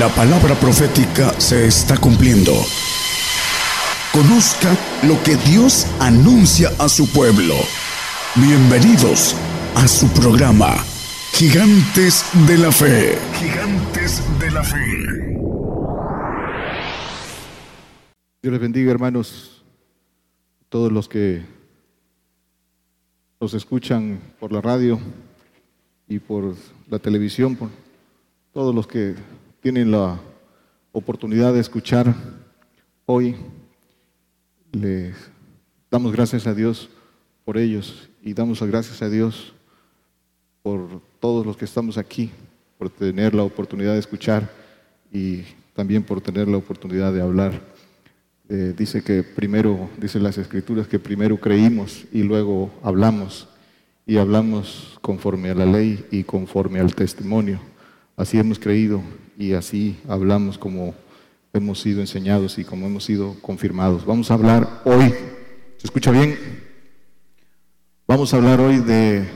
La palabra profética se está cumpliendo. Conozca lo que Dios anuncia a su pueblo. Bienvenidos a su programa, Gigantes de la Fe. Gigantes de la Fe. Dios les bendiga, hermanos, todos los que nos escuchan por la radio y por la televisión, por todos los que tienen la oportunidad de escuchar hoy. Les damos gracias a Dios por ellos y damos gracias a Dios por todos los que estamos aquí, por tener la oportunidad de escuchar y también por tener la oportunidad de hablar. Eh, dice que primero, dice las escrituras, que primero creímos y luego hablamos y hablamos conforme a la ley y conforme al testimonio. Así hemos creído y así hablamos como hemos sido enseñados y como hemos sido confirmados. Vamos a hablar hoy, ¿se escucha bien? Vamos a hablar hoy de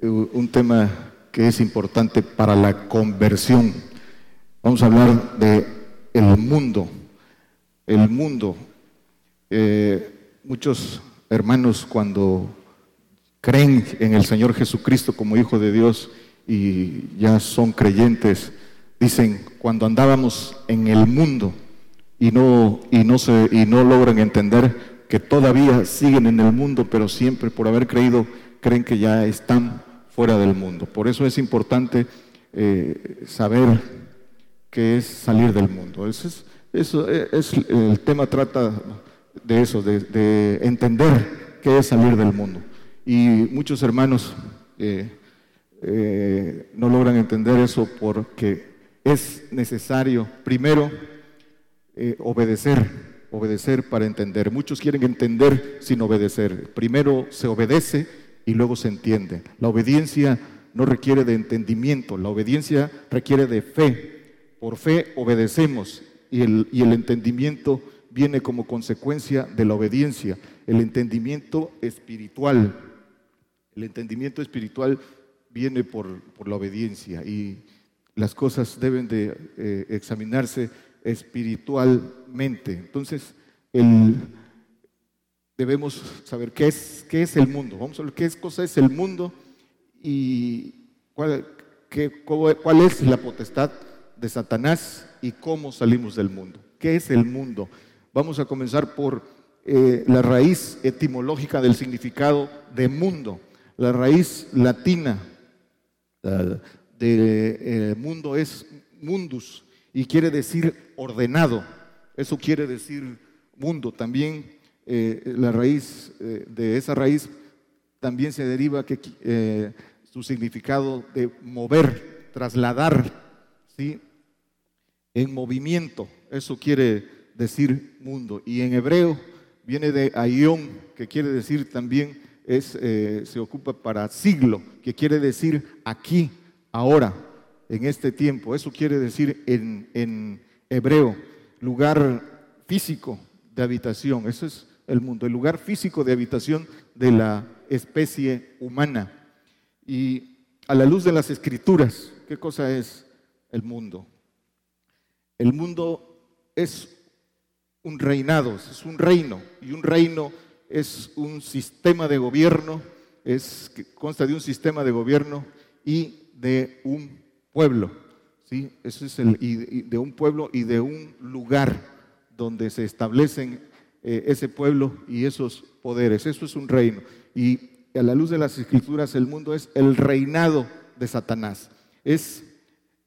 eh, un tema que es importante para la conversión. Vamos a hablar de el mundo. El mundo. Eh, muchos hermanos cuando creen en el Señor Jesucristo como Hijo de Dios y ya son creyentes, Dicen, cuando andábamos en el mundo y no, y no, se, y no logran entender que todavía siguen en el mundo, pero siempre por haber creído creen que ya están fuera del mundo. Por eso es importante eh, saber qué es salir del mundo. Eso es, eso es, el tema trata de eso, de, entender qué es salir del mundo. Y muchos hermanos eh, eh, no logran entender eso porque es necesario primero eh, obedecer, obedecer para entender. Muchos quieren entender sin obedecer. Primero se obedece y luego se entiende. La obediencia no requiere de entendimiento, la obediencia requiere de fe. Por fe obedecemos y el, entendimiento viene como consecuencia de la obediencia. El entendimiento espiritual, el entendimiento espiritual viene por, por la obediencia y las cosas deben de eh, examinarse espiritualmente. Entonces, debemos saber qué es, qué es el mundo. Vamos a ver qué es, cosa es el mundo y cuál, cuál es la potestad de Satanás y cómo salimos del mundo. ¿Qué es el mundo? Vamos a comenzar por eh, la raíz etimológica del significado de mundo, la raíz latina del eh, mundo es mundus y quiere decir ordenado. Eso quiere decir mundo. También eh, la raíz eh, de esa raíz también se deriva que su significado de mover, trasladar, ¿sí? En movimiento. Eso quiere decir mundo. Y en hebreo viene de aion, que quiere decir también es, se ocupa para siglo, que quiere decir aquí, ahora, en este tiempo. Eso quiere decir en, hebreo, lugar físico de habitación. Eso es el mundo, el lugar físico de habitación de la especie humana. Y a la luz de las escrituras, ¿qué cosa es el mundo? El mundo es un reinado, es un reino, y un reino es un sistema de gobierno, es, consta de un sistema de gobierno y de un pueblo. ¿sí? Eso es el, de un pueblo y de un lugar donde se establecen eh, ese pueblo y esos poderes. Eso es un reino. Y a la luz de las escrituras, el mundo es el reinado de Satanás. Es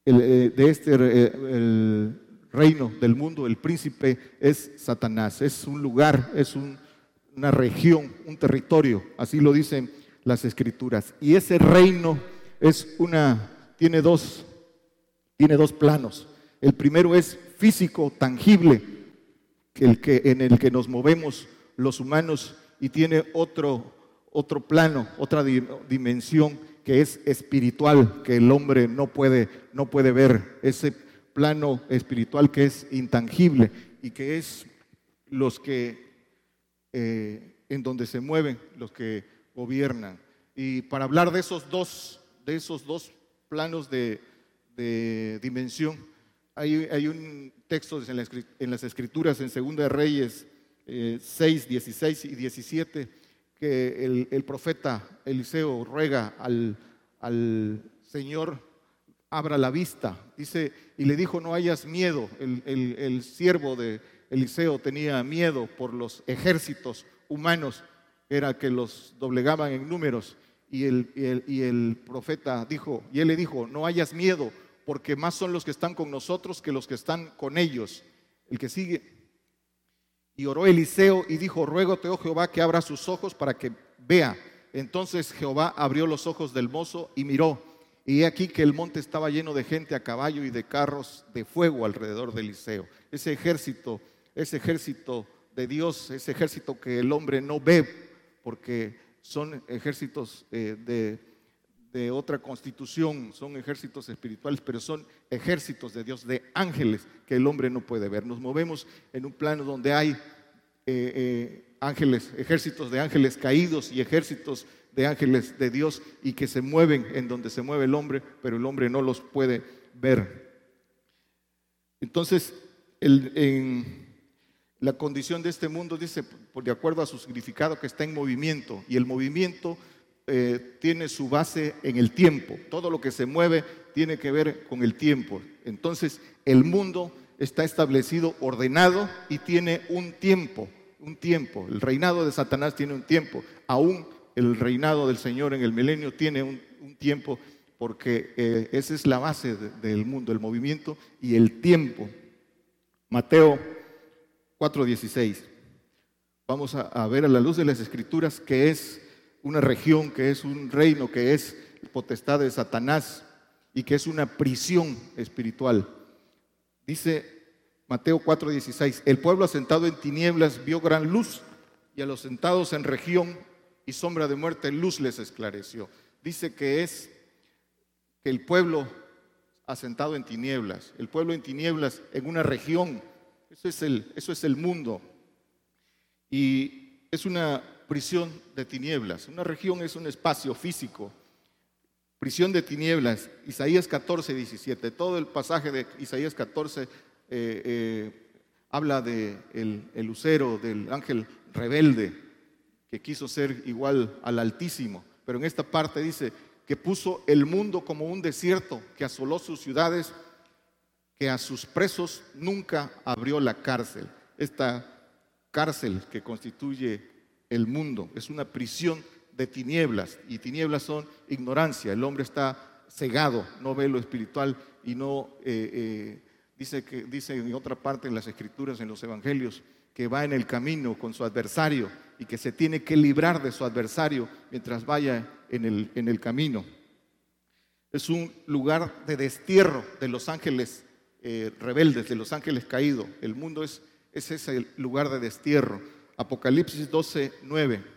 el, eh, de este eh, el reino del mundo, el príncipe es Satanás. Es un lugar, es una región, un territorio. Así lo dicen las escrituras. Y ese reino es una, tiene dos, tiene dos planos. El primero es físico, tangible, el que, en el que nos movemos los humanos, y tiene otro, otro plano, otra dimensión que es espiritual, que el hombre no puede, no puede ver. Ese plano espiritual que es intangible y que es los que eh, en donde se mueven, los que gobiernan. Y para hablar de esos dos de esos dos planos de, dimensión, hay, un texto en, las escrituras, en Segunda Reyes 6, 16 y 17, que el, profeta Eliseo ruega al, al Señor abra la vista. Dice, y le dijo, no hayas miedo. El, el, siervo de Eliseo tenía miedo por los ejércitos humanos, era que los doblegaban en números. Y el, y el, profeta dijo, y él le dijo, no hayas miedo, porque más son los que están con nosotros que los que están con ellos. El que sigue. Y oró Eliseo y dijo, ruégote, oh Jehová, que abra sus ojos para que vea. Entonces Jehová abrió los ojos del mozo y miró y he aquí que el monte estaba lleno de gente a caballo y de carros de fuego alrededor de Eliseo. Ese ejército, ese ejército de Dios, ese ejército que el hombre no ve, porque son ejércitos eh, de, de otra constitución, son ejércitos espirituales, pero son ejércitos de Dios, de ángeles que el hombre no puede ver. Nos movemos en un plano donde hay eh, eh, ángeles, ejércitos de ángeles caídos y ejércitos de ángeles de Dios y que se mueven en donde se mueve el hombre, pero el hombre no los puede ver. Entonces, en la condición de este mundo dice, de acuerdo a su significado, que está en movimiento y el movimiento eh, tiene su base en el tiempo. Todo lo que se mueve tiene que ver con el tiempo. Entonces, el mundo está establecido, ordenado y tiene un tiempo, un tiempo. El reinado de Satanás tiene un tiempo. Aún el reinado del Señor en el milenio tiene un, tiempo porque eh, esa es la base del mundo, el movimiento y el tiempo. Mateo 4:16. Vamos a, ver a la luz de las escrituras que es una región, que es un reino, que es potestad de Satanás y que es una prisión espiritual. Dice Mateo 4:16, el pueblo asentado en tinieblas vio gran luz y a los sentados en región y sombra de muerte luz les esclareció. Dice que es que el pueblo asentado en tinieblas, el pueblo en tinieblas en una región, eso es el, eso es el mundo. Y es una prisión de tinieblas. Una región es un espacio físico prisión de tinieblas, Isaías 14, 17. Todo el pasaje de Isaías 14 eh, eh, habla del de el lucero, del ángel rebelde, que quiso ser igual al Altísimo. Pero en esta parte dice que puso el mundo como un desierto, que asoló sus ciudades, que a sus presos nunca abrió la cárcel. Esta cárcel que constituye el mundo es una prisión de tinieblas y tinieblas son ignorancia. El hombre está cegado, no ve lo espiritual y no eh, eh, dice que dice en otra parte en las escrituras, en los evangelios, que va en el camino con su adversario y que se tiene que librar de su adversario mientras vaya en el, en el camino. Es un lugar de destierro de los ángeles eh, rebeldes, de los ángeles caídos. El mundo es, es ese lugar de destierro. Apocalipsis 12, 9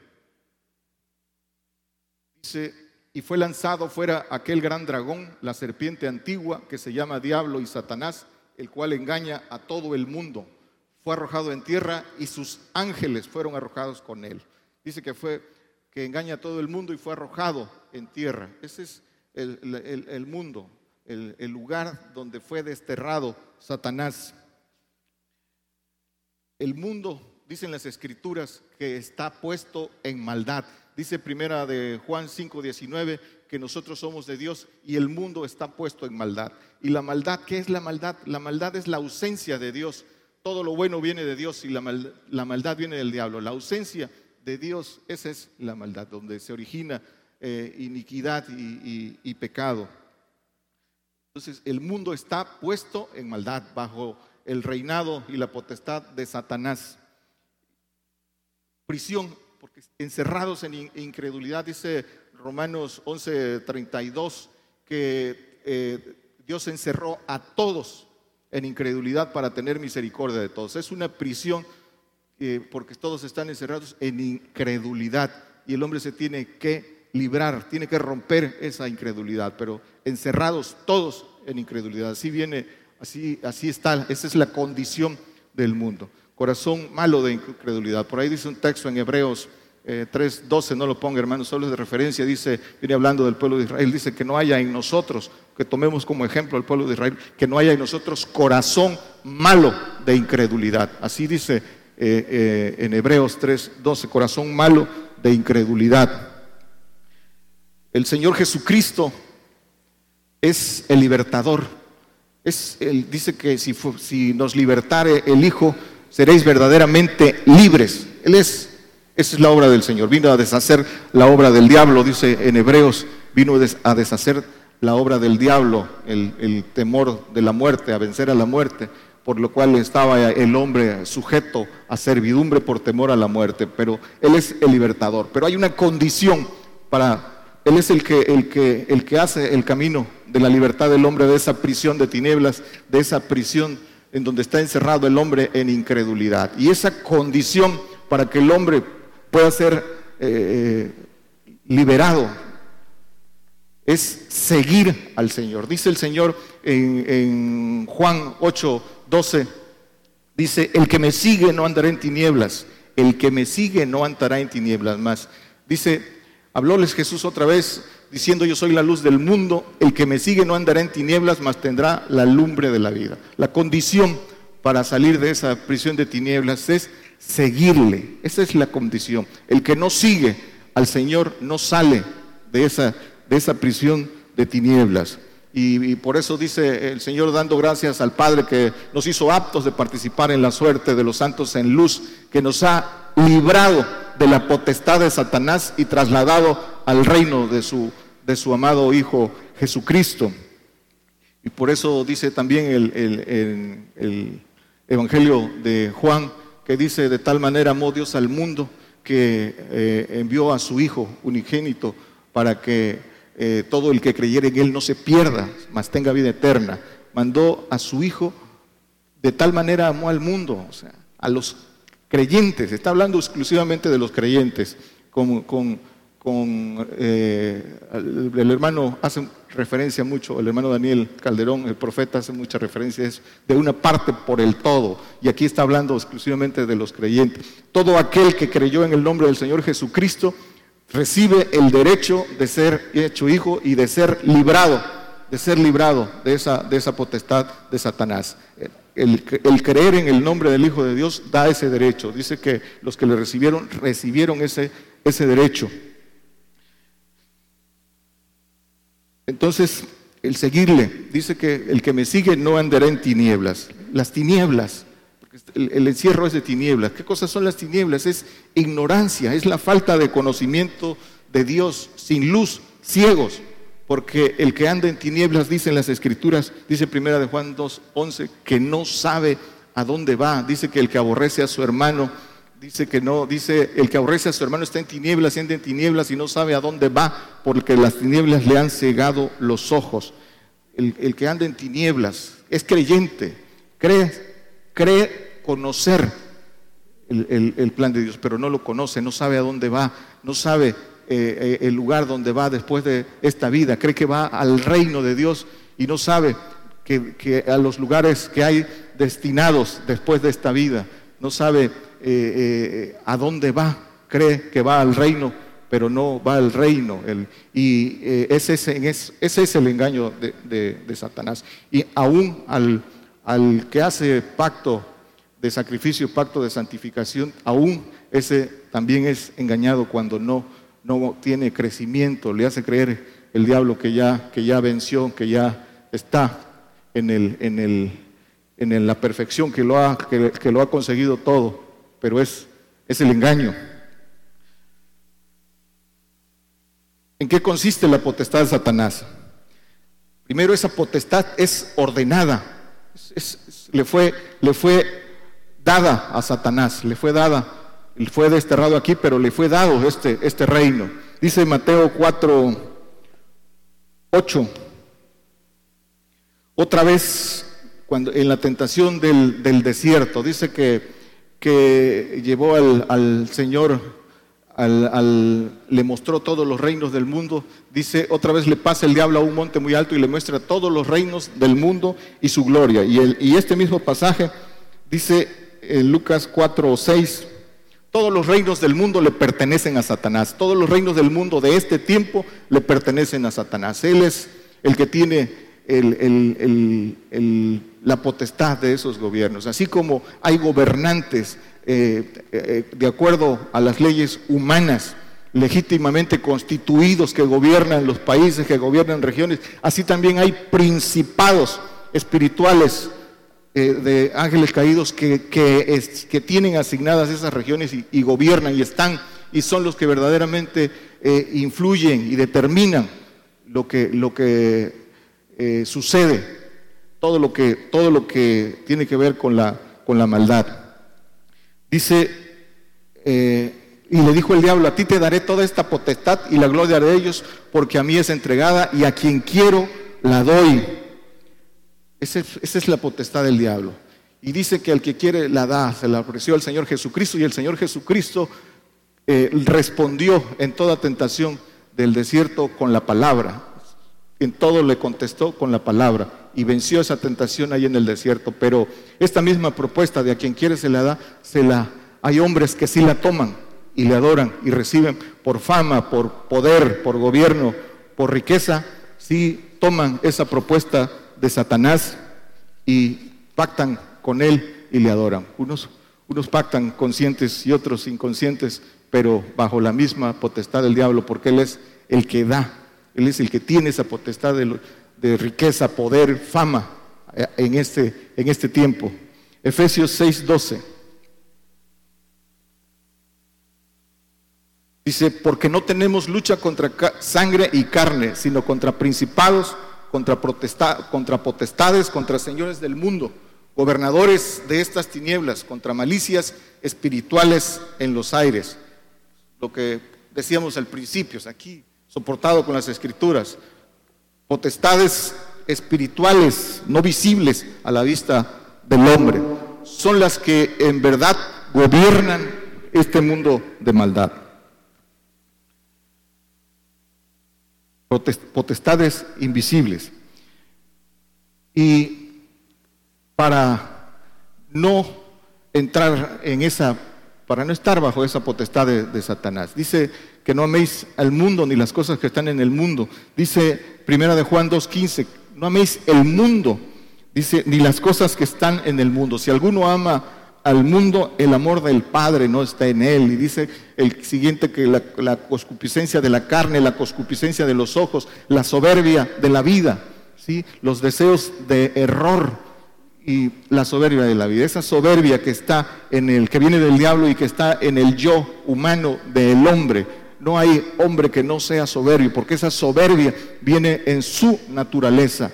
y fue lanzado fuera aquel gran dragón, la serpiente antigua, que se llama Diablo y Satanás, el cual engaña a todo el mundo. Fue arrojado en tierra y sus ángeles fueron arrojados con él. Dice que fue que engaña a todo el mundo y fue arrojado en tierra. Ese es el, mundo, el, lugar donde fue desterrado Satanás. El mundo, dicen las escrituras, que está puesto en maldad. Dice primera de Juan 5:19 que nosotros somos de Dios y el mundo está puesto en maldad. ¿Y la maldad qué es la maldad? La maldad es la ausencia de Dios. Todo lo bueno viene de Dios y la, maldad viene del diablo. La ausencia de Dios, esa es la maldad, donde se origina eh, iniquidad y pecado. Entonces el mundo está puesto en maldad bajo el reinado y la potestad de Satanás. Prisión porque encerrados en incredulidad, dice Romanos 11:32, que eh, Dios encerró a todos en incredulidad para tener misericordia de todos. Es una prisión eh, porque todos están encerrados en incredulidad y el hombre se tiene que librar, tiene que romper esa incredulidad, pero encerrados todos en incredulidad. Así viene, así, así está, esa es la condición del mundo corazón malo de incredulidad. Por ahí dice un texto en Hebreos 3.12, no lo ponga hermano, solo es de referencia, dice, viene hablando del pueblo de Israel, dice que no haya en nosotros, que tomemos como ejemplo al pueblo de Israel, que no haya en nosotros corazón malo de incredulidad. Así dice eh, eh, en Hebreos 3.12, corazón malo de incredulidad. El Señor Jesucristo es el libertador. Dice que si, si nos libertare el Hijo, seréis verdaderamente libres. Él es esa es la obra del Señor. Vino a deshacer la obra del diablo, dice en Hebreos, vino a deshacer la obra del diablo, el, temor de la muerte, a vencer a la muerte, por lo cual estaba el hombre sujeto a servidumbre por temor a la muerte. Pero Él es el libertador. Pero hay una condición para, Él es el que, el que, el que hace el camino de la libertad del hombre de esa prisión de tinieblas, de esa prisión en donde está encerrado el hombre en incredulidad. Y esa condición para que el hombre pueda ser eh, liberado. Es seguir al Señor. Dice el Señor en, en Juan 8, 12, dice, el que me sigue no andará en tinieblas, el que me sigue no andará en tinieblas más. Dice, hablóles Jesús otra vez diciendo yo soy la luz del mundo, el que me sigue no andará en tinieblas, mas tendrá la lumbre de la vida. La condición para salir de esa prisión de tinieblas es seguirle. Esa es la condición. El que no sigue al Señor no sale de esa, de esa prisión de tinieblas. Y, por eso dice el Señor dando gracias al Padre que nos hizo aptos de participar en la suerte de los santos en luz, que nos ha librado de la potestad de Satanás y trasladado al reino de su, de su amado Hijo Jesucristo. Y por eso dice también el, el Evangelio de Juan, que dice, de tal manera amó Dios al mundo que eh, envió a su Hijo unigénito para que eh, todo el que creyera en Él no se pierda, mas tenga vida eterna. Mandó a su Hijo, de tal manera amó al mundo, o sea, a los creyentes, está hablando exclusivamente de los creyentes, con, con eh, el, hermano hace referencia mucho, el hermano Daniel Calderón, el profeta hace mucha referencia es de una parte por el todo, y aquí está hablando exclusivamente de los creyentes. Todo aquel que creyó en el nombre del Señor Jesucristo recibe el derecho de ser hecho hijo y de ser librado, de ser librado de esa, de esa potestad de Satanás. El, creer en el nombre del Hijo de Dios da ese derecho. Dice que los que le recibieron recibieron ese, ese derecho. Entonces, el seguirle, dice que el que me sigue no andará en tinieblas. Las tinieblas, el, el, encierro es de tinieblas. ¿Qué cosas son las tinieblas? Es ignorancia, es la falta de conocimiento de Dios, sin luz, ciegos. Porque el que anda en tinieblas, dicen las escrituras, dice primera de Juan 2.11, que no sabe a dónde va. Dice que el que aborrece a su hermano Dice que no, dice, el que aborrece a su hermano está en tinieblas, siente en tinieblas y no sabe a dónde va, porque las tinieblas le han cegado los ojos. El, que anda en tinieblas es creyente, cree, cree conocer el, plan de Dios, pero no lo conoce, no sabe a dónde va, no sabe eh, eh, el lugar donde va después de esta vida, cree que va al reino de Dios y no sabe que a los lugares que hay destinados después de esta vida, no sabe eh, a dónde va, cree que va al reino, pero no va al reino. y ese, es, el engaño de, Satanás. Y aún al, al, que hace pacto de sacrificio, pacto de santificación, aún ese también es engañado cuando no, no tiene crecimiento, le hace creer el diablo que ya, que ya venció, que ya está en, el, en, el, en la perfección, que lo, ha, que lo ha conseguido todo pero es, es el engaño. ¿En qué consiste la potestad de Satanás? Primero, esa potestad es ordenada, le, fue, le fue dada a Satanás, le fue dada, fue desterrado aquí, pero le fue dado este, este reino. Dice Mateo 4, 8, otra vez cuando, en la tentación del, del desierto, dice que que llevó al, Señor, al, le mostró todos los reinos del mundo. Dice, otra vez le pasa el diablo a un monte muy alto y le muestra todos los reinos del mundo y su gloria. Y, el, y este mismo pasaje dice en Lucas 4 o 6, Todos los reinos del mundo le pertenecen a Satanás. Todos los reinos del mundo de este tiempo le pertenecen a Satanás. Él es el que tiene la potestad de esos gobiernos. Así como hay gobernantes eh, eh, de acuerdo a las leyes humanas, legítimamente constituidos que gobiernan los países, que gobiernan regiones, así también hay principados espirituales eh, de ángeles caídos que, que, tienen asignadas esas regiones y, gobiernan y están y son los que verdaderamente eh, influyen y determinan lo que, lo que eh, sucede, todo lo que, todo lo que tiene que ver con la, con la maldad. Dice, y le dijo el diablo, a ti te daré toda esta potestad y la gloria de ellos, porque a mí es entregada y a quien quiero la doy. Esa es, la potestad del diablo. Y dice que al que quiere la da, se la ofreció al Señor Jesucristo y el Señor Jesucristo eh, respondió en toda tentación del desierto con la palabra. En todo le contestó con la palabra y venció esa tentación ahí en el desierto. Pero esta misma propuesta de a quien quiere se la da, se la hay hombres que sí la toman y le adoran y reciben por fama, por poder, por gobierno, por riqueza, sí toman esa propuesta de Satanás y pactan con él y le adoran. Unos, unos pactan conscientes y otros inconscientes, pero bajo la misma potestad del diablo, porque él es el que da, él es el que tiene esa potestad de, riqueza, poder, fama eh, en este, en este tiempo. Efesios 6:12. Dice, porque no tenemos lucha contra sangre y carne, sino contra principados contra, contra potestades, contra señores del mundo, gobernadores de estas tinieblas, contra malicias espirituales en los aires. Lo que decíamos al principio, aquí soportado con las escrituras, potestades espirituales no visibles a la vista del hombre, son las que en verdad gobiernan este mundo de maldad. Potestades invisibles. Y para no entrar en esa, para no estar bajo esa potestad de, Satanás. Dice que no améis al mundo ni las cosas que están en el mundo. Dice Primera de Juan 2.15, no améis el mundo, dice, ni las cosas que están en el mundo. Si alguno ama al mundo, el amor del Padre no está en él. Y dice el siguiente que la, la de la carne, la coscupiscencia de los ojos, la soberbia de la vida, ¿sí? los deseos de error y la soberbia de la vida. Esa soberbia que está en el, que viene del diablo y que está en el yo humano del hombre. No hay hombre que no sea soberbio, porque esa soberbia viene en su naturaleza.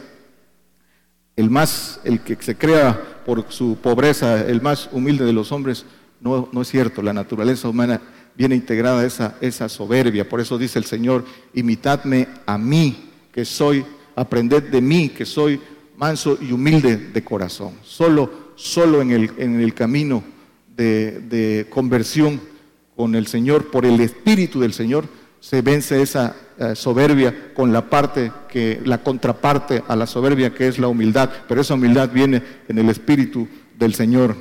El más, el que se crea por su pobreza, el más humilde de los hombres, no, es cierto. La naturaleza humana viene integrada esa, esa soberbia. Por eso dice el Señor, imitadme a mí, que soy, aprended de mí, que soy manso y humilde de corazón. Solo, solo en el, en el camino de, de conversión con el Señor, por el Espíritu del Señor, se vence esa eh, soberbia con la parte que, la contraparte a la soberbia que es la humildad, pero esa humildad viene en el espíritu del Señor.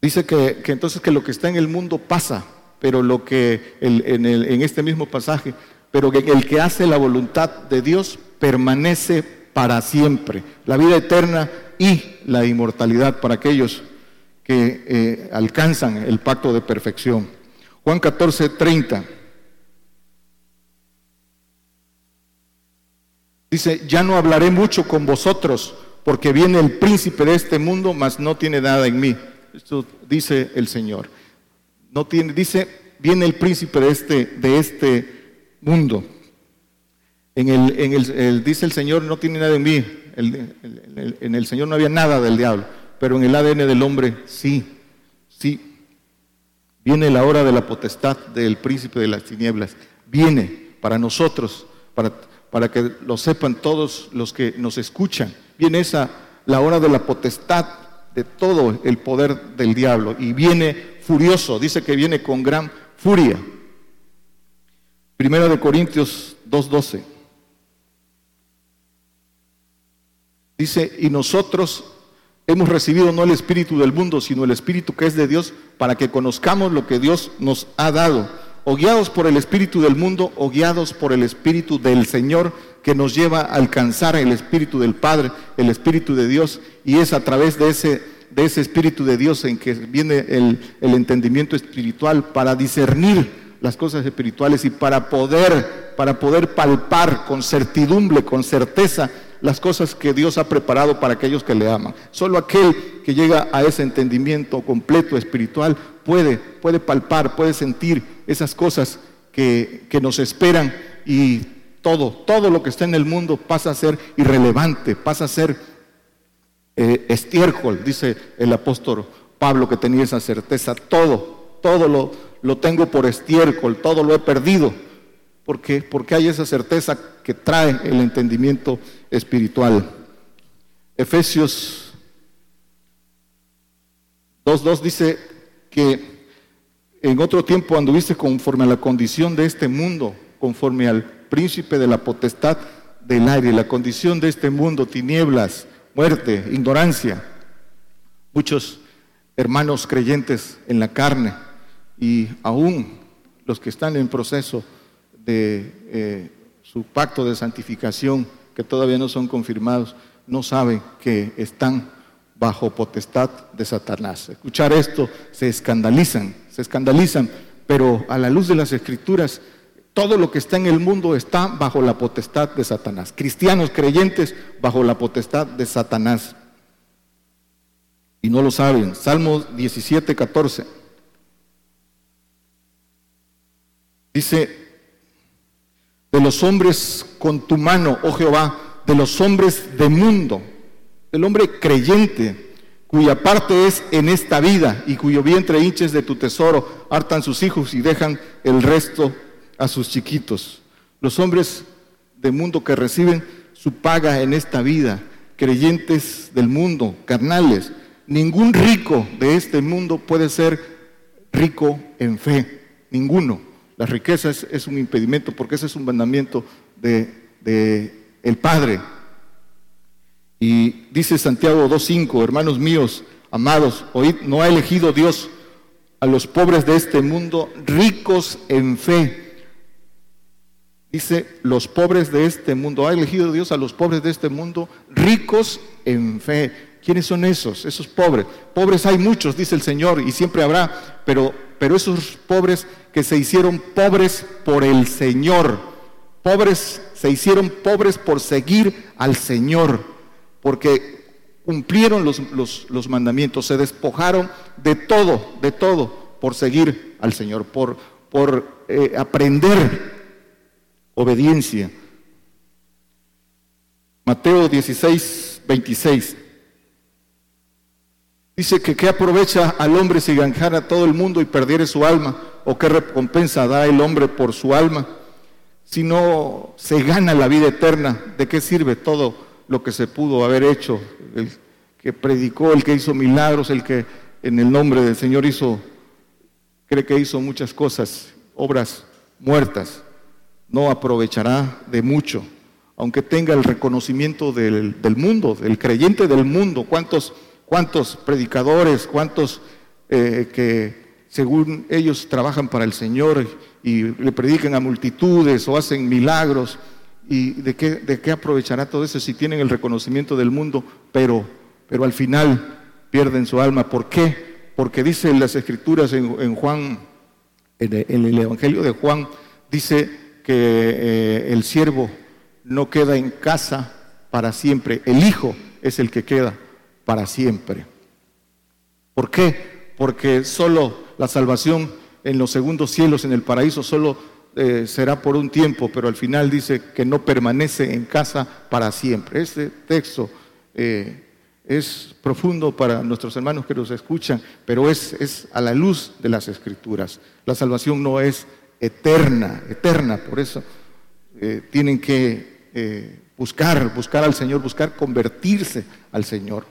Dice que, entonces que lo que está en el mundo pasa, pero lo que en, en este mismo pasaje, pero que el que hace la voluntad de Dios permanece para siempre, la vida eterna y la inmortalidad para aquellos que eh, alcanzan el pacto de perfección. Juan 14, 30. Dice, ya no hablaré mucho con vosotros, porque viene el príncipe de este mundo, mas no tiene nada en mí. Esto dice el Señor. No tiene, dice, viene el príncipe de este, de este mundo. En el, en el, dice el Señor, no tiene nada en mí. en el Señor no había nada del diablo, pero en el ADN del hombre sí, sí. Viene la hora de la potestad del príncipe de las tinieblas. Viene para nosotros, para para que lo sepan todos los que nos escuchan. Viene esa, la hora de la potestad de todo el poder del diablo y viene furioso, dice que viene con gran furia. Primera de Corintios 2.12. Dice, y nosotros hemos recibido no el espíritu del mundo, sino el espíritu que es de Dios, para que conozcamos lo que Dios nos ha dado. O guiados por el espíritu del mundo, o guiados por el espíritu del Señor, que nos lleva a alcanzar el espíritu del Padre, el espíritu de Dios, y es a través de ese, de ese espíritu de Dios en que viene el, el entendimiento espiritual para discernir las cosas espirituales y para poder, para poder palpar con certidumbre, con certeza, las cosas que Dios ha preparado para aquellos que le aman. Solo aquel que llega a ese entendimiento completo espiritual puede, puede palpar, puede sentir esas cosas que, que nos esperan y todo, todo lo que está en el mundo pasa a ser irrelevante, pasa a ser eh, estiércol, dice el apóstol Pablo que tenía esa certeza, todo, todo lo, lo tengo por estiércol, todo lo he perdido. ¿Por qué? Porque hay esa certeza que trae el entendimiento espiritual. Efesios 2.2 dice que en otro tiempo anduviste conforme a la condición de este mundo, conforme al príncipe de la potestad del aire, la condición de este mundo, tinieblas, muerte, ignorancia. Muchos hermanos creyentes en la carne y aún los que están en proceso de eh, su pacto de santificación, que todavía no son confirmados, no saben que están bajo potestad de Satanás. Escuchar esto se escandalizan, se escandalizan, pero a la luz de las escrituras, todo lo que está en el mundo está bajo la potestad de Satanás. Cristianos creyentes bajo la potestad de Satanás. Y no lo saben. Salmo 17, 14. Dice, de los hombres con tu mano, oh Jehová, de los hombres de mundo, del hombre creyente, cuya parte es en esta vida y cuyo vientre hinches de tu tesoro, hartan sus hijos y dejan el resto a sus chiquitos. Los hombres de mundo que reciben su paga en esta vida, creyentes del mundo, carnales. Ningún rico de este mundo puede ser rico en fe, ninguno. La riqueza es, un impedimento porque ese es un mandamiento de, el Padre. Y dice Santiago 2.5, hermanos míos, amados, oíd, no ha elegido Dios a los pobres de este mundo ricos en fe. Dice, los pobres de este mundo, ha elegido Dios a los pobres de este mundo ricos en fe. ¿Quiénes son esos? Esos pobres. Pobres hay muchos, dice el Señor, y siempre habrá, pero, pero esos pobres que se hicieron pobres por el Señor. Pobres, se hicieron pobres por seguir al Señor, porque cumplieron los, mandamientos, se despojaron de todo, de todo, por seguir al Señor, por, por eh, aprender obediencia. Mateo 16, 26. Dice que qué aprovecha al hombre si ganjara todo el mundo y perdiere su alma, o qué recompensa da el hombre por su alma. Si no se gana la vida eterna, ¿de qué sirve todo lo que se pudo haber hecho? El que predicó, el que hizo milagros, el que en el nombre del Señor hizo, cree que hizo muchas cosas, obras muertas, no aprovechará de mucho, aunque tenga el reconocimiento del, mundo, del creyente del mundo. ¿Cuántos? cuántos predicadores, cuántos eh, que según ellos trabajan para el Señor y le predican a multitudes o hacen milagros. ¿Y de qué, de qué aprovechará todo eso si tienen el reconocimiento del mundo, pero, pero al final pierden su alma? ¿Por qué? Porque dice en las escrituras en, Juan, en el, Evangelio de Juan, dice que eh, el siervo no queda en casa para siempre, el hijo es el que queda para siempre. ¿Por qué? Porque solo la salvación en los segundos cielos, en el paraíso, solo eh, será por un tiempo, pero al final dice que no permanece en casa para siempre. Este texto eh, es profundo para nuestros hermanos que nos escuchan, pero es, es a la luz de las escrituras. La salvación no es eterna, eterna, por eso eh, tienen que buscar, buscar al Señor, buscar convertirse al Señor.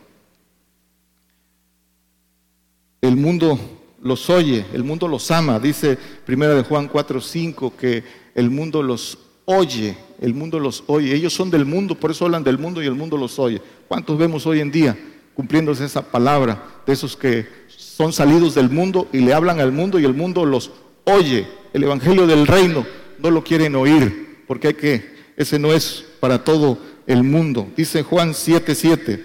El mundo los oye, el mundo los ama. Dice primera de Juan 4, 5 que el mundo los oye, el mundo los oye. Ellos son del mundo, por eso hablan del mundo y el mundo los oye. ¿Cuántos vemos hoy en día? cumpliéndose esa palabra de esos que son salidos del mundo y le hablan al mundo y el mundo los oye. El Evangelio del Reino no lo quieren oír porque hay que, ese no es para todo el mundo. Dice Juan 7:7,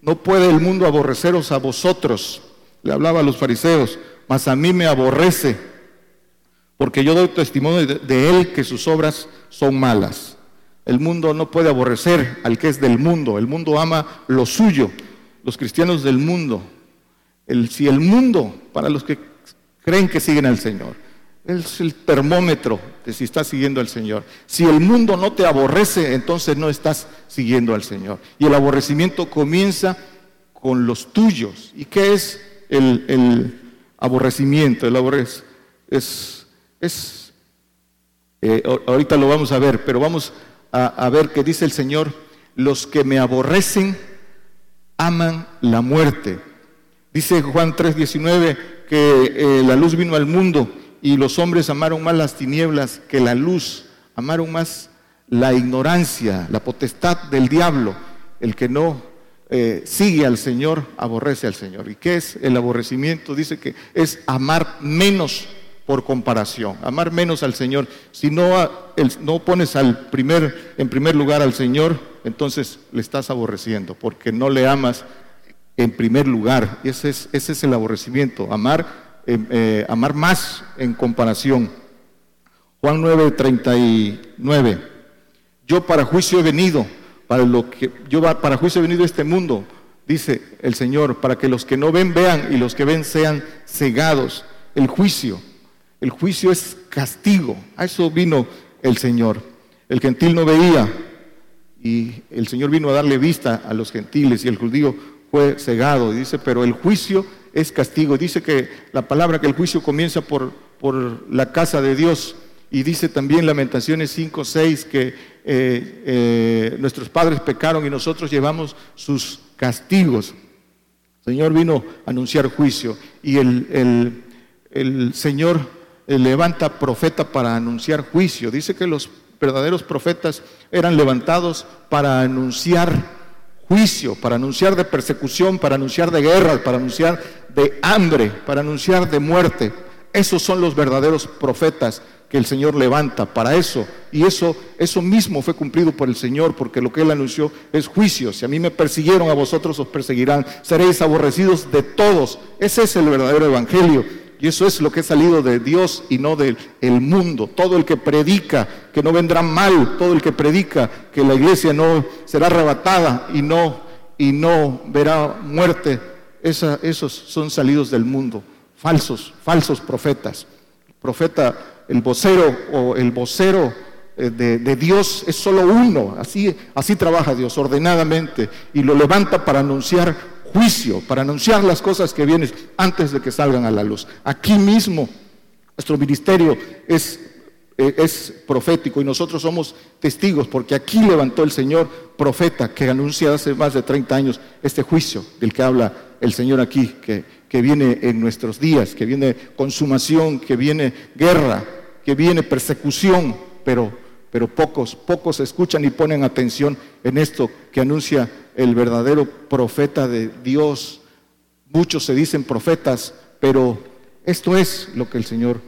no puede el mundo aborreceros a vosotros, le hablaba a los fariseos, mas a mí me aborrece, porque yo doy testimonio de, él que sus obras son malas. El mundo no puede aborrecer al que es del mundo, el mundo ama lo suyo, los cristianos del mundo. Si el mundo, para los que creen que siguen al Señor, es el termómetro de si estás siguiendo al Señor. Si el mundo no te aborrece, entonces no estás siguiendo al Señor. Y el aborrecimiento comienza con los tuyos. ¿Y qué es el, aborrecimiento? El aborrecimiento es, es eh, ahorita lo vamos a ver, pero vamos a, ver qué dice el Señor. Los que me aborrecen aman la muerte. Dice Juan 3:19 que eh, la luz vino al mundo y los hombres amaron más las tinieblas que la luz, amaron más la ignorancia, la potestad del diablo. El que no eh, sigue al Señor, aborrece al Señor. ¿Y qué es el aborrecimiento? Dice que es amar menos por comparación, amar menos al Señor. Si no, no pones al primer, en primer lugar al Señor, entonces le estás aborreciendo, porque no le amas en primer lugar. Ese es, ese es el aborrecimiento, amar Em, eh, amar más en comparación. Juan 9, 39. Yo para juicio he venido, para lo que yo para juicio he venido a este mundo, dice el Señor, para que los que no ven vean y los que ven sean cegados. El juicio, el juicio es castigo. A eso vino el Señor. El gentil no veía y el Señor vino a darle vista a los gentiles y el judío fue cegado. Y dice, pero el juicio es castigo. Dice que la palabra que el juicio comienza por, por la casa de Dios. Y dice también Lamentaciones 5, 6 que eh, eh, nuestros padres pecaron y nosotros llevamos sus castigos. El Señor vino a anunciar juicio y el, el Señor eh, levanta profeta para anunciar juicio. Dice que los verdaderos profetas eran levantados para anunciar juicio, para anunciar de persecución, para anunciar de guerra, para anunciar de hambre, para anunciar de muerte. Esos son los verdaderos profetas que el Señor levanta para eso. Y eso, eso mismo fue cumplido por el Señor, porque lo que Él anunció es juicio. Si a mí me persiguieron, a vosotros os perseguirán. Seréis aborrecidos de todos. Ese es el verdadero Evangelio. Y eso es lo que ha salido de Dios y no del mundo. Todo el que predica que no vendrá mal, todo el que predica que la iglesia no será arrebatada y no, y no verá muerte, esos son salidos del mundo. Falsos, falsos profetas. profeta, el vocero o el vocero eh, de, de, Dios es solo uno. Así, así trabaja Dios ordenadamente y lo levanta para anunciar juicio, para anunciar las cosas que vienen antes de que salgan a la luz. Aquí mismo nuestro ministerio es, eh, es profético y nosotros somos testigos porque aquí levantó el Señor profeta que anuncia hace más de 30 años este juicio del que habla el Señor aquí, que, que viene en nuestros días, que viene consumación, que viene guerra, que viene persecución, pero, pero pocos, pocos escuchan y ponen atención en esto que anuncia el verdadero profeta de Dios. Muchos se dicen profetas, pero esto es lo que el Señor,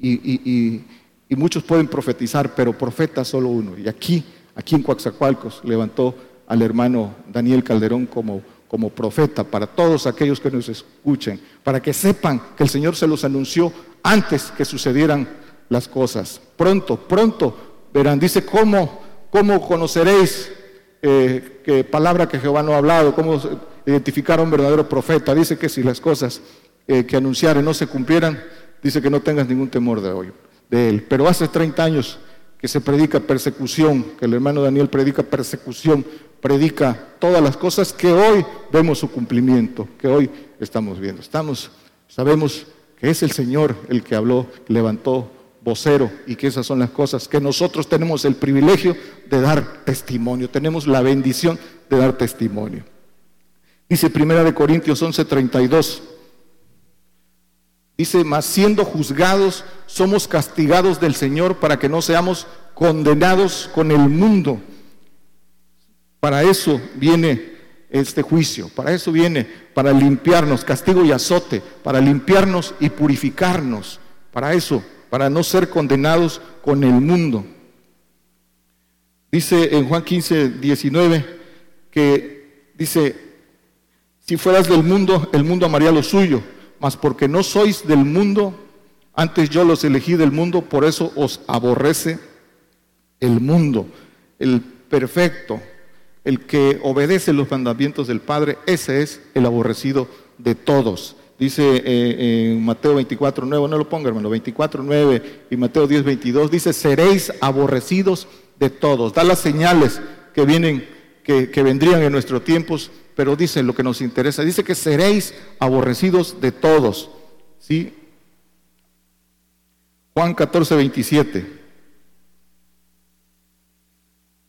y, muchos pueden profetizar, pero profeta solo uno. Y aquí, aquí en Coaxacualcos, levantó al hermano Daniel Calderón como, como profeta para todos aquellos que nos escuchen, para que sepan que el Señor se los anunció antes que sucedieran las cosas. Pronto, pronto verán. Dice, ¿cómo, cómo conoceréis eh, que palabra que Jehová no ha hablado, cómo identificar a un verdadero profeta. Dice que si las cosas eh, que anunciaren no se cumplieran, dice que no tengas ningún temor de, hoy, de él. Pero hace 30 años que se predica persecución, que el hermano Daniel predica persecución, predica todas las cosas que hoy vemos su cumplimiento, que hoy estamos viendo. Estamos, sabemos que es el Señor el que habló, levantó vocero y que esas son las cosas que nosotros tenemos el privilegio de dar testimonio, tenemos la bendición de dar testimonio. Dice Primera de Corintios 11:32. Dice, mas siendo juzgados, somos castigados del Señor para que no seamos condenados con el mundo. Para eso viene este juicio. Para eso viene, para limpiarnos, castigo y azote, para limpiarnos y purificarnos. Para eso, para no ser condenados con el mundo. Dice en Juan 15, 19 que dice, si fueras del mundo, el mundo amaría lo suyo, mas porque no sois del mundo, antes yo los elegí del mundo, por eso os aborrece el mundo. El perfecto, el que obedece los mandamientos del Padre, ese es el aborrecido de todos. Dice eh, Mateo 24, 9, no lo ponga hermano, 24, 9 y Mateo 10, 22, dice, seréis aborrecidos de todos. Da las señales que vienen, que vendrían en nuestros tiempos, pero dice lo que nos interesa. Dice que seréis aborrecidos de todos. ¿Sí? Juan 14, 27.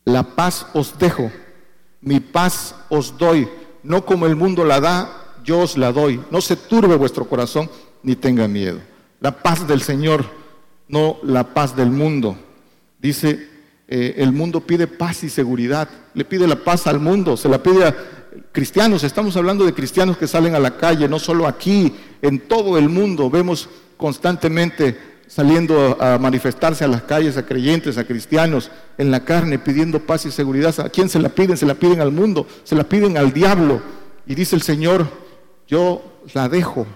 La paz os dejo, mi paz os doy, no como el mundo la da, yo os la doy. No se turbe vuestro corazón ni tenga miedo. La paz del Señor, no la paz del mundo. Dice, eh, el mundo pide paz y seguridad, le pide la paz al mundo, se la pide a cristianos, estamos hablando de cristianos que salen a la calle, no solo aquí, en todo el mundo vemos constantemente saliendo a manifestarse a las calles, a creyentes, a cristianos, en la carne, pidiendo paz y seguridad. ¿A quién se la piden? Se la piden al mundo, se la piden al diablo. Y dice el Señor, yo la dejo,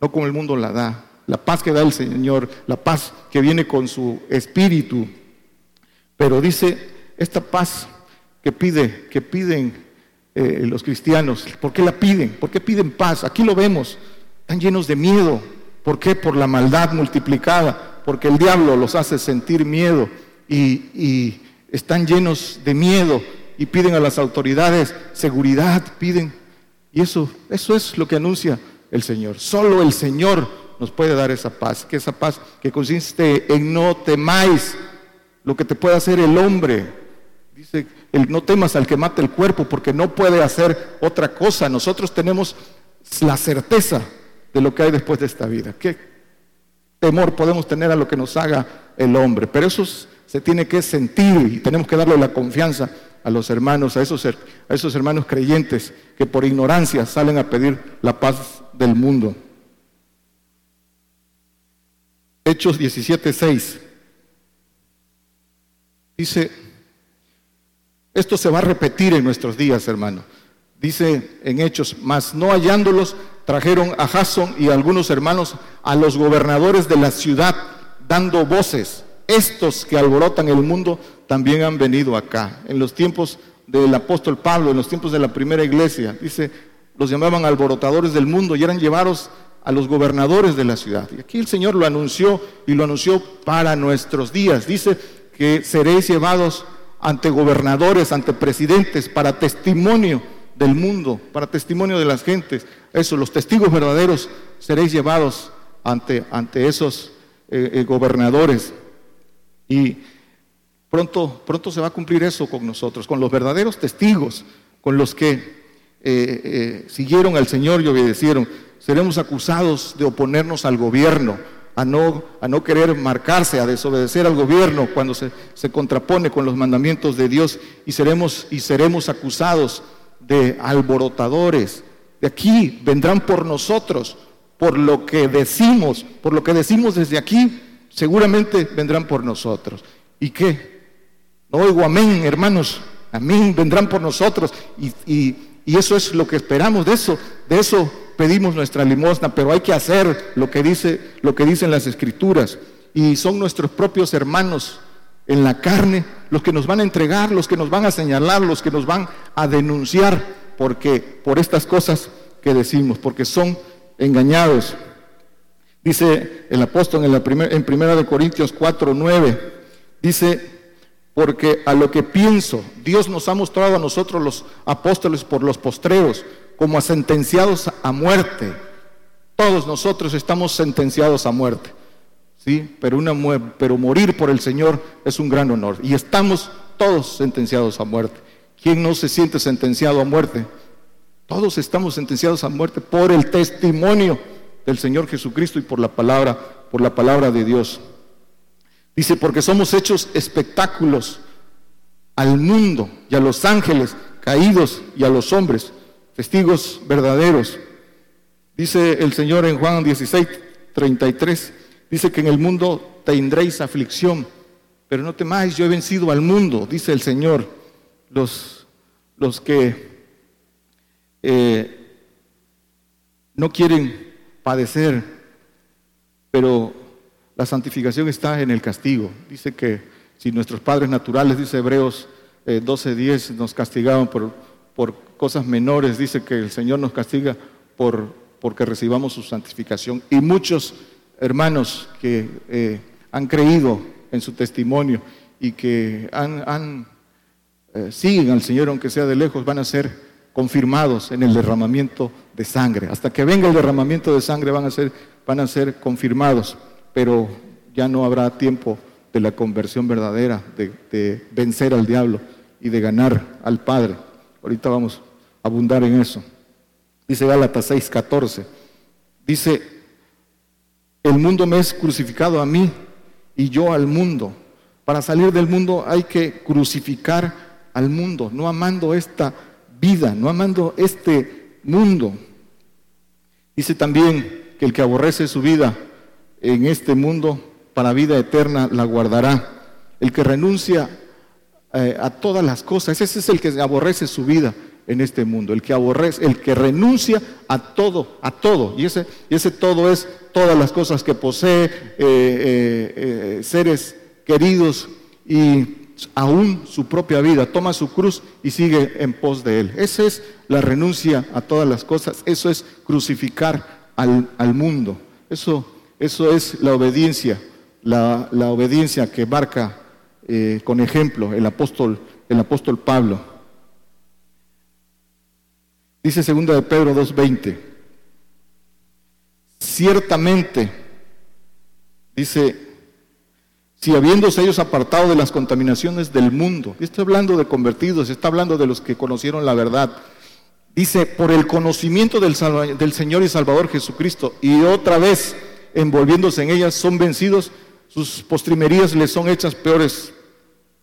no como el mundo la da. La paz que da el Señor, la paz que viene con su espíritu. Pero dice, esta paz que pide, que piden eh, los cristianos, ¿por qué la piden? ¿Por qué piden paz? Aquí lo vemos, están llenos de miedo, ¿Por qué? Por la maldad multiplicada, porque el diablo los hace sentir miedo y, están llenos de miedo y piden a las autoridades seguridad, piden. Y eso, eso es lo que anuncia el Señor. Solo el Señor nos puede dar esa paz, que esa paz que consiste en no temáis lo que te puede hacer el hombre. Dice, el, no temas al que mata el cuerpo porque no puede hacer otra cosa. Nosotros tenemos la certeza de lo que hay después de esta vida. ¿Qué temor podemos tener a lo que nos haga el hombre? Pero eso se tiene que sentir y tenemos que darle la confianza a los hermanos, a esos, a esos hermanos creyentes que por ignorancia salen a pedir la paz del mundo. Hechos 17:6 dice, esto se va a repetir en nuestros días, hermano. Dice en Hechos, mas no hallándolos, trajeron a Jason y algunos hermanos a los gobernadores de la ciudad, dando voces. Estos que alborotan el mundo también han venido acá. En los tiempos del apóstol Pablo, en los tiempos de la primera iglesia, dice, los llamaban alborotadores del mundo y eran llevados a los gobernadores de la ciudad. Y aquí el Señor lo anunció y lo anunció para nuestros días. Dice que seréis llevados ante gobernadores, ante presidentes, para testimonio del mundo, para testimonio de las gentes. Eso, los testigos verdaderos seréis llevados ante, ante esos eh, eh, gobernadores. Y pronto, pronto se va a cumplir eso con nosotros, con los verdaderos testigos, con los que eh, siguieron al Señor y obedecieron. Seremos acusados de oponernos al gobierno, a no, a no querer marcarse, a desobedecer al gobierno cuando se, se contrapone con los mandamientos de Dios y seremos, y seremos acusados de alborotadores. De aquí vendrán por nosotros, por lo que decimos, por lo que decimos desde aquí, seguramente vendrán por nosotros. ¿Y qué? No oigo amén, hermanos. Amén, vendrán por nosotros. Y, eso es lo que esperamos, de eso, de eso pedimos nuestra limosna, pero hay que hacer lo que dice, lo que dicen las escrituras. Y son nuestros propios hermanos en la carne, los que nos van a entregar, los que nos van a señalar, los que nos van a denunciar, porque por estas cosas que decimos, porque son engañados. Dice el apóstol en, la en primera de Corintios 4, 9, dice, porque a lo que pienso, Dios nos ha mostrado a nosotros los apóstoles por los postreros, como a sentenciados a muerte. Todos nosotros estamos sentenciados a muerte. Pero, una, pero morir por el Señor es un gran honor. Y estamos todos sentenciados a muerte. ¿Quién no se siente sentenciado a muerte? Todos estamos sentenciados a muerte por el testimonio del Señor Jesucristo y por la palabra, por la palabra de Dios. Dice, porque somos hechos espectáculos al mundo y a los ángeles caídos y a los hombres. Testigos verdaderos. Dice el Señor en Juan 16, 33, dice que en el mundo tendréis aflicción, pero no temáis, yo he vencido al mundo, dice el Señor. Los, los que eh, no quieren padecer, pero la santificación está en el castigo. Dice que si nuestros padres naturales, dice Hebreos 12:10, eh, nos castigaban por, por cosas menores, dice que el Señor nos castiga por, porque recibamos su santificación. Y muchos hermanos que eh, han creído en su testimonio y que han, eh, siguen al Señor, aunque sea de lejos, van a ser confirmados en el derramamiento de sangre. Hasta que venga el derramamiento de sangre van a ser, van a ser confirmados, pero ya no habrá tiempo de la conversión verdadera, de, vencer al diablo y de ganar al Padre. Ahorita vamos a abundar en eso. Dice Gálatas 6:14. Dice, el mundo me es crucificado a mí y yo al mundo. Para salir del mundo hay que crucificar al mundo, no amando esta vida, no amando este mundo. Dice también que el que aborrece su vida en este mundo, para vida eterna la guardará. El que renuncia eh, a todas las cosas, ese es el que aborrece su vida en este mundo, el que aborrece, el que renuncia a todo, a todo. Y ese, y ese todo es todas las cosas que posee, eh, eh, seres queridos y aún su propia vida, toma su cruz y sigue en pos de él. Esa es la renuncia a todas las cosas, eso es crucificar al, al mundo. Eso eso es la obediencia, la, obediencia que marca eh, con ejemplo el apóstol, el apóstol Pablo. Dice segunda de Pedro 2.20, ciertamente, dice, si habiéndose ellos apartado de las contaminaciones del mundo, está hablando de convertidos, está hablando de los que conocieron la verdad, dice, por el conocimiento del, del Señor y Salvador Jesucristo, y otra vez, envolviéndose en ellas, son vencidos, sus postrimerías les son hechas peores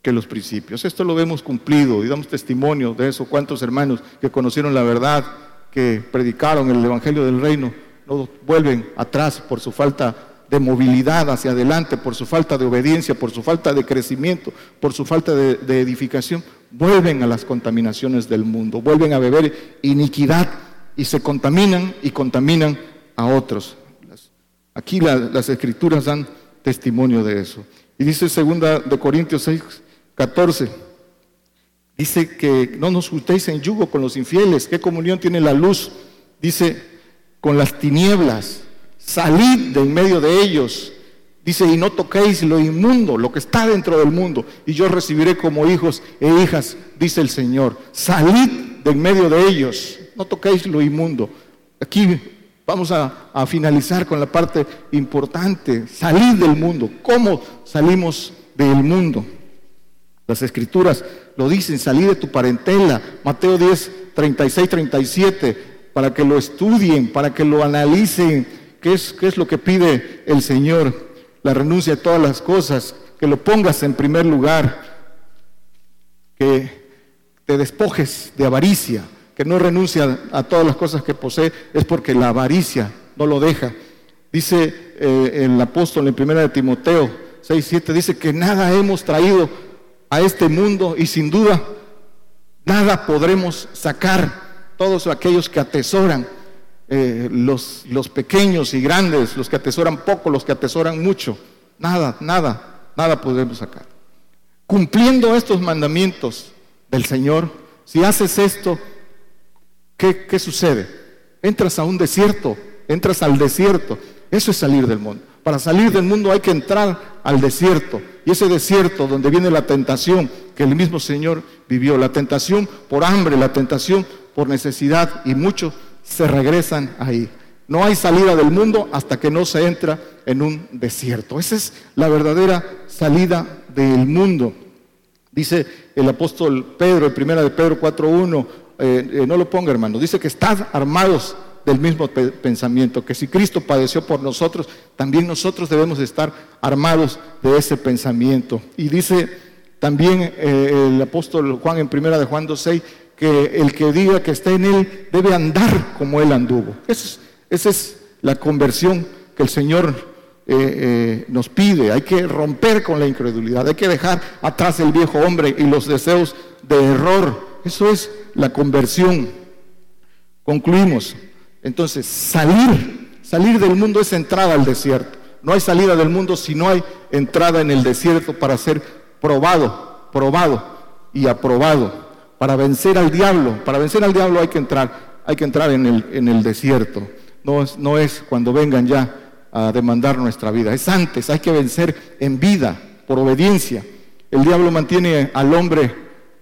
que los principios. Esto lo vemos cumplido y damos testimonio de eso. ¿Cuántos hermanos que conocieron la verdad, que predicaron el Evangelio del Reino, no vuelven atrás por su falta de movilidad hacia adelante, por su falta de obediencia, por su falta de crecimiento, por su falta de, edificación? Vuelven a las contaminaciones del mundo, vuelven a beber iniquidad y se contaminan y contaminan a otros. Aquí las escrituras dan testimonio de eso. Y dice segunda de Corintios 6, 14, dice que no nos juntéis en yugo con los infieles. ¿Qué comunión tiene la luz? Dice, con las tinieblas, salid de en medio de ellos. Dice, y no toquéis lo inmundo, lo que está dentro del mundo, y yo recibiré como hijos e hijas, dice el Señor. Salid de en medio de ellos, no toquéis lo inmundo. Aquí Vamos a, finalizar con la parte importante, salir del mundo. ¿Cómo salimos del mundo? Las escrituras lo dicen, salir de tu parentela. Mateo 10, 36, 37, para que lo estudien, para que lo analicen. ¿Qué es, qué es lo que pide el Señor? La renuncia a todas las cosas, que lo pongas en primer lugar, que te despojes de avaricia, que no renuncia a todas las cosas que posee es porque la avaricia no lo deja. Dice eh, el apóstol en primera de Timoteo 6, 7, dice que nada hemos traído a este mundo y sin duda nada podremos sacar. Todos aquellos que atesoran, eh, los, los pequeños y grandes, los que atesoran poco, los que atesoran mucho, nada, nada, nada podremos sacar. Cumpliendo estos mandamientos del Señor, si haces esto, ¿qué, sucede? Entras a un desierto, entras al desierto. Eso es salir del mundo. Para salir del mundo hay que entrar al desierto. Y ese desierto donde viene la tentación que el mismo Señor vivió, la tentación por hambre, la tentación por necesidad, y muchos se regresan ahí. No hay salida del mundo hasta que no se entra en un desierto. Esa es la verdadera salida del mundo. Dice el apóstol Pedro, en primera de Pedro 4.1, eh, eh, no lo ponga hermano, dice que están armados del mismo pensamiento, que si Cristo padeció por nosotros, también nosotros debemos estar armados de ese pensamiento. Y dice también eh, el apóstol Juan en primera de Juan 2.6 que el que diga que está en Él debe andar como Él anduvo. Esa es, la conversión que el Señor eh, eh, nos pide. Hay que romper con la incredulidad, hay que dejar atrás el viejo hombre y los deseos de error. Eso es la conversión. Concluimos. Entonces, salir, salir del mundo es entrada al desierto. No hay salida del mundo si no hay entrada en el desierto para ser probado, probado y aprobado para vencer al diablo. Para vencer al diablo hay que entrar, hay que entrar en el, en el desierto. No es, no es cuando vengan ya a demandar nuestra vida. Es antes, hay que vencer en vida, por obediencia. El diablo mantiene al hombre,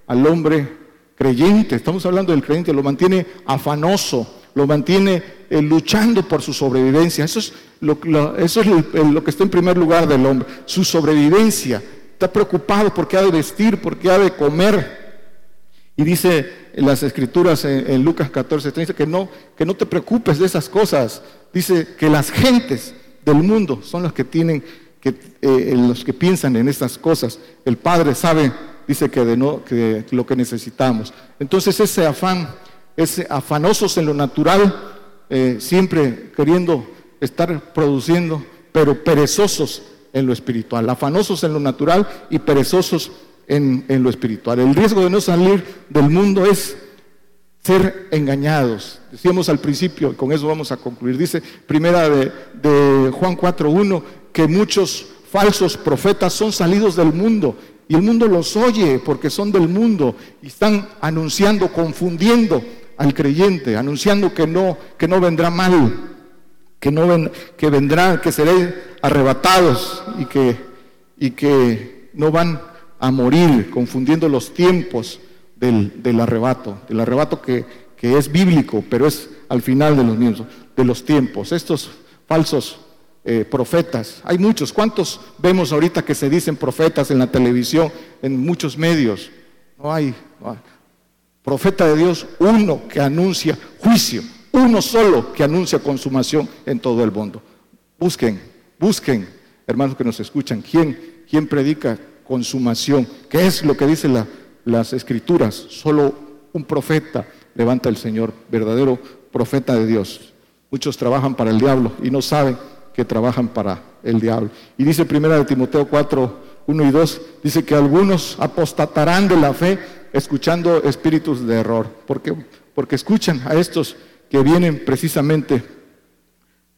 al hombre creyente, estamos hablando del creyente, lo mantiene afanoso, lo mantiene eh, luchando por su sobrevivencia. Eso es, lo, que está en primer lugar del hombre, su sobrevivencia. Está preocupado porque ha de vestir, porque ha de comer, y dice en las escrituras en, Lucas 14, 30 que no, que no te preocupes de esas cosas. Dice que las gentes del mundo son los que tienen, que, eh, los que piensan en estas cosas. El Padre sabe, dice que, de no, que lo que necesitamos. Entonces ese afán, ese afanosos en lo natural, eh, siempre queriendo estar produciendo, pero perezosos en lo espiritual, afanosos en lo natural y perezosos en, lo espiritual. El riesgo de no salir del mundo es ser engañados. Decíamos al principio, y con eso vamos a concluir, dice primera de, de Juan 4.1, que muchos falsos profetas son salidos del mundo y el mundo los oye porque son del mundo y están anunciando, confundiendo al creyente, anunciando que no, que no vendrá mal, que no que vendrán, que serán arrebatados y que, y que no van a morir, confundiendo los tiempos del, arrebato, del arrebato que, es bíblico, pero es al final de los, de los tiempos. Estos falsos eh, profetas, hay muchos. ¿Cuántos vemos ahorita que se dicen profetas en la televisión, en muchos medios? No hay. Profeta de Dios, uno que anuncia juicio, uno solo que anuncia consumación en todo el mundo. Busquen, busquen, hermanos que nos escuchan, ¿quién, quién predica consumación. ¿Qué es lo que dicen las escrituras? Solo un profeta levanta el Señor, verdadero profeta de Dios. Muchos trabajan para el diablo y no saben que trabajan para el diablo. Y dice primera de Timoteo 4, 1 y 2, dice que algunos apostatarán de la fe escuchando espíritus de error. porque Porque escuchan a estos que vienen precisamente,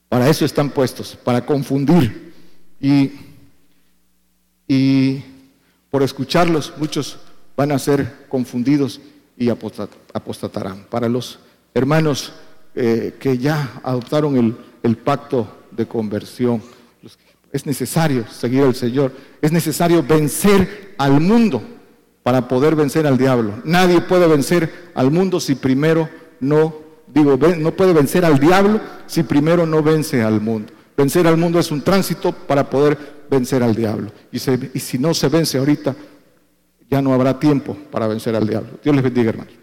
para eso están puestos, para confundir. Y, y por escucharlos, muchos van a ser confundidos y apostatarán. Para los hermanos eh, que ya adoptaron el, pacto de conversión, es necesario seguir al Señor, es necesario vencer al mundo para poder vencer al diablo. Nadie puede vencer al mundo si primero no, digo, no puede vencer al diablo si primero no vence al mundo. Vencer al mundo es un tránsito para poder vencer al diablo. Y, si no se vence ahorita, ya no habrá tiempo para vencer al diablo. Dios les bendiga, hermanos.